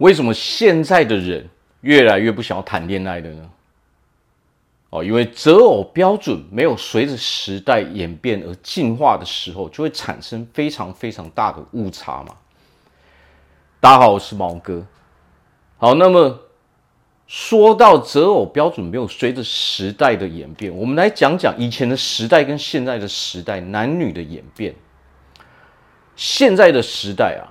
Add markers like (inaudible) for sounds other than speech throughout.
为什么现在的人越来越不想要谈恋爱了呢？哦，因为择偶标准没有随着时代演变而进化的时候，就会产生非常非常大的误差嘛。大家好，我是毛哥。好，那么说到择偶标准没有随着时代的演变，我们来讲讲以前的时代跟现在的时代男女的演变。现在的时代啊，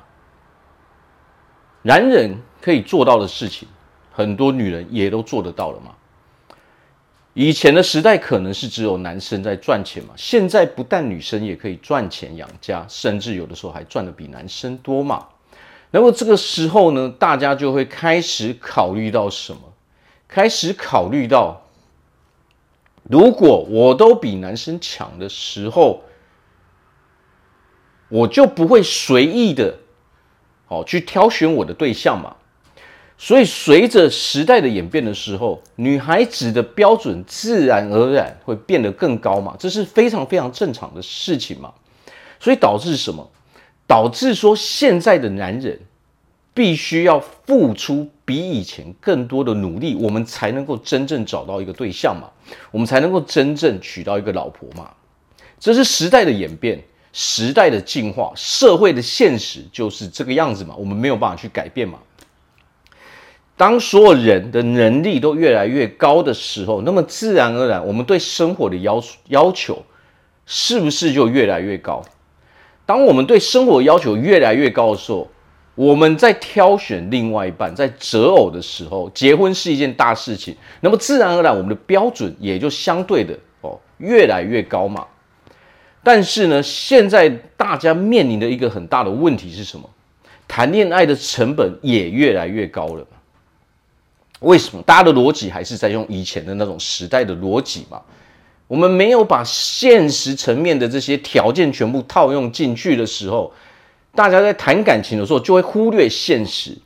男人可以做到的事情，很多女人也都做得到了嘛。以前的时代可能是只有男生在赚钱嘛，现在不但女生也可以赚钱养家，甚至有的时候还赚的比男生多嘛。那么这个时候呢，大家就会开始考虑到什么？开始考虑到，如果我都比男生强的时候，我就不会随意的，哦，去挑选我的对象嘛。所以，随着时代的演变的时候，女孩子的标准自然而然会变得更高嘛，这是非常非常正常的事情嘛。所以导致什么？导致说现在的男人必须要付出比以前更多的努力，我们才能够真正找到一个对象嘛，我们才能够真正娶到一个老婆嘛。这是时代的演变，时代的进化，社会的现实就是这个样子嘛，我们没有办法去改变嘛。当所有人的能力都越来越高的时候，那么自然而然，我们对生活的要要求是不是就越来越高？当我们对生活要求越来越高的时候，我们在挑选另外一半，在择偶的时候，结婚是一件大事情，那么自然而然，我们的标准也就相对的哦越来越高嘛。但是呢，现在大家面临的一个很大的问题是什么？谈恋爱的成本也越来越高了。为什么？大家的逻辑还是在用以前的那种时代的逻辑嘛？我们没有把现实层面的这些条件全部套用进去的时候，大家在谈感情的时候就会忽略现实。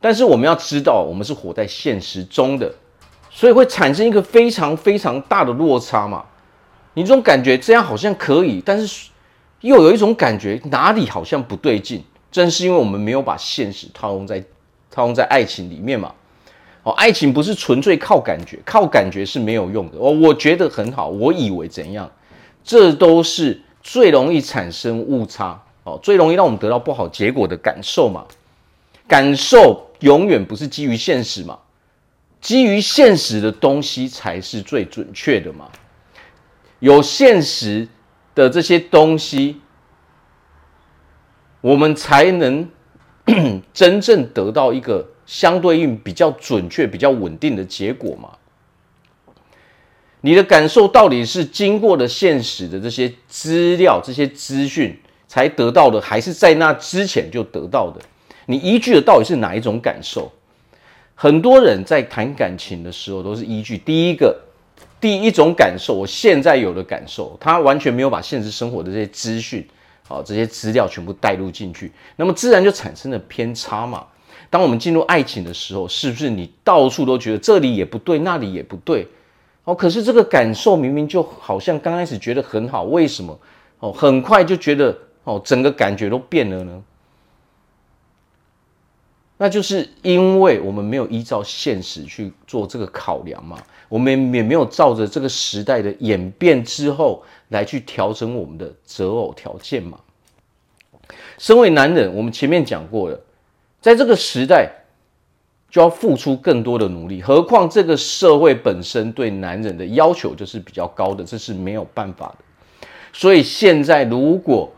但是我们要知道，我们是活在现实中的，所以会产生一个非常非常大的落差嘛。你这种感觉这样好像可以，但是又有一种感觉哪里好像不对劲。正是因为我们没有把现实套用在套用在爱情里面嘛。哦，爱情不是纯粹靠感觉，靠感觉是没有用的。哦，我觉得很好，我以为怎样，这都是最容易产生误差，哦，最容易让我们得到不好结果的感受嘛。感受永远不是基于现实嘛，基于现实的东西才是最准确的嘛。有现实的这些东西，我们才能 (clears throat) 真正得到一个。相对应比较准确、比较稳定的结果嘛？你的感受到底是经过了现实的这些资料、这些资讯才得到的，还是在那之前就得到的？你依据的到底是哪一种感受？很多人在谈感情的时候都是依据第一个、第一种感受，我现在有的感受，他完全没有把现实生活的这些资讯、啊这些资料全部带入进去，那么自然就产生了偏差嘛。当我们进入爱情的时候，是不是你到处都觉得这里也不对，那里也不对？哦，可是这个感受明明就好像刚开始觉得很好，为什么哦，很快就觉得哦，整个感觉都变了呢？那就是因为我们没有依照现实去做这个考量嘛，我们也没有照着这个时代的演变之后来去调整我们的择偶条件嘛。身为男人，我们前面讲过了。在这个时代，就要付出更多的努力。何况这个社会本身对男人的要求就是比较高的，这是没有办法的。所以现在，如果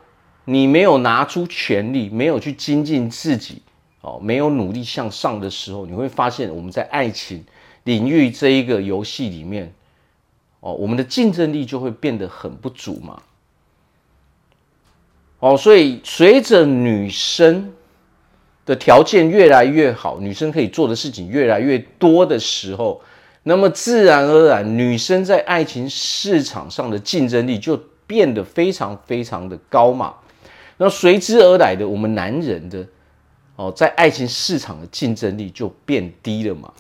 你没有拿出全力，没有去精进自己，哦，没有努力向上的时候，你会发现我们在爱情领域这一个游戏里面，哦，我们的竞争力就会变得很不足嘛。哦，所以随着女生。的条件越来越好，女生可以做的事情越来越多的时候，那么自然而然，女生在爱情市场上的竞争力就变得非常非常的高嘛。那随之而来的，我们男人的哦，在爱情市场的竞争力就变低了嘛。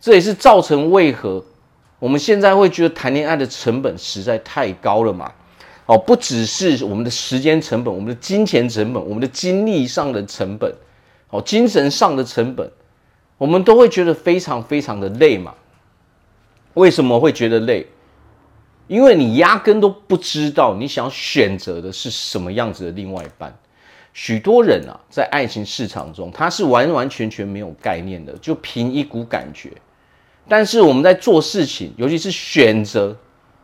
这也是造成为何我们现在会觉得谈恋爱的成本实在太高了嘛。哦，不只是我们的时间成本，我们的金钱成本，我们的精力上的成本。哦，精神上的成本，我们都会觉得非常非常的累嘛。为什么会觉得累？因为你压根都不知道你想选择的是什么样子的另外一半。许多人啊，在爱情市场中，他是完完全全没有概念的，就凭一股感觉。但是我们在做事情，尤其是选择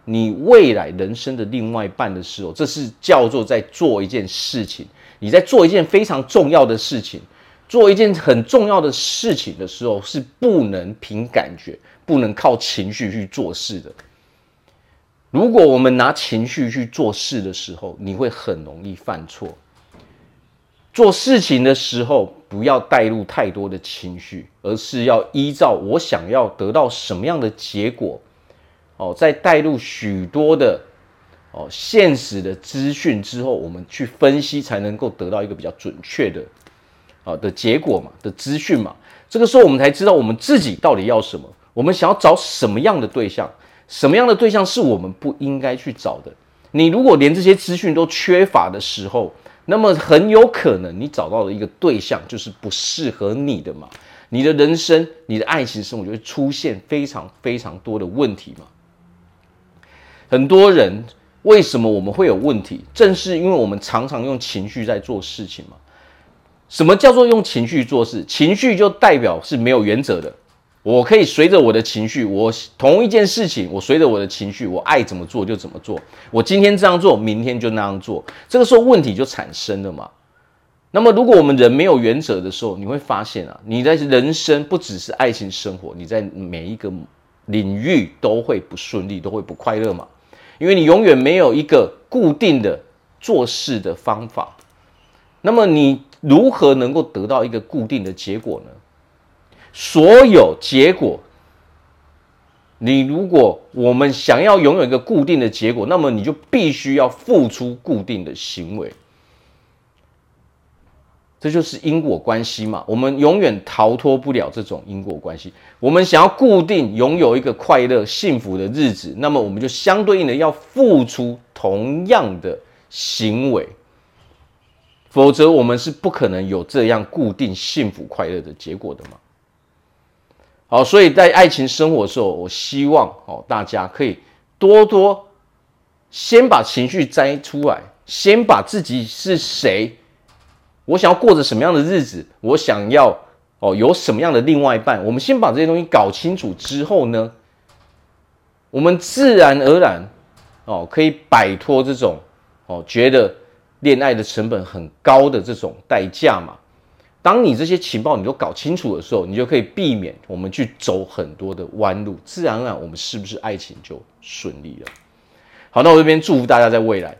你未来人生的另外一半的时候，这是叫做在做一件事情。你在做一件非常重要的事情，做一件很重要的事情的时候，是不能凭感觉，不能靠情绪去做事的。如果我们拿情绪去做事的时候，你会很容易犯错。做事情的时候，不要带入太多的情绪，而是要依照我想要得到什么样的结果，哦，再带入许多的哦现实的资讯之后，我们去分析，才能够得到一个比较准确的啊的结果嘛，的资讯嘛。这个时候，我们才知道我们自己到底要什么，我们想要找什么样的对象，什么样的对象是我们不应该去找的。你如果连这些资讯都缺乏的时候，那么很有可能你找到的一个对象就是不适合你的嘛，你的人生、你的爱情生活就会出现非常非常多的问题嘛。很多人为什么我们会有问题？正是因为我们常常用情绪在做事情嘛。什么叫做用情绪做事？情绪就代表是没有原则的。我可以随着我的情绪，我同一件事情，我随着我的情绪，我爱怎么做就怎么做。我今天这样做，明天就那样做。这个时候问题就产生了嘛。那么，如果我们人没有原则的时候，你会发现啊，你在人生不只是爱情生活，你在每一个领域都会不顺利，都会不快乐嘛。因为你永远没有一个固定的做事的方法。那么，你如何能够得到一个固定的结果呢？所有结果，你如果我们想要拥有一个固定的结果，那么你就必须要付出固定的行为，这就是因果关系嘛。我们永远逃脱不了这种因果关系。我们想要固定拥有一个快乐幸福的日子，那么我们就相对应的要付出同样的行为，否则我们是不可能有这样固定幸福快乐的结果的嘛。好，所以在爱情生活的时候，我希望哦，大家可以多多先把情绪摘出来，先把自己是谁，我想要过着什么样的日子，我想要哦有什么样的另外一半，我们先把这些东西搞清楚之后呢，我们自然而然哦可以摆脱这种哦觉得恋爱的成本很高的这种代价嘛。当你这些情报你都搞清楚的时候，你就可以避免我们去走很多的弯路，自然而然我们是不是爱情就顺利了？好，那我这边祝福大家在未来，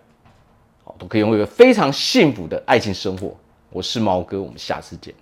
好都可以拥有一个非常幸福的爱情生活。我是毛哥，我们下次见。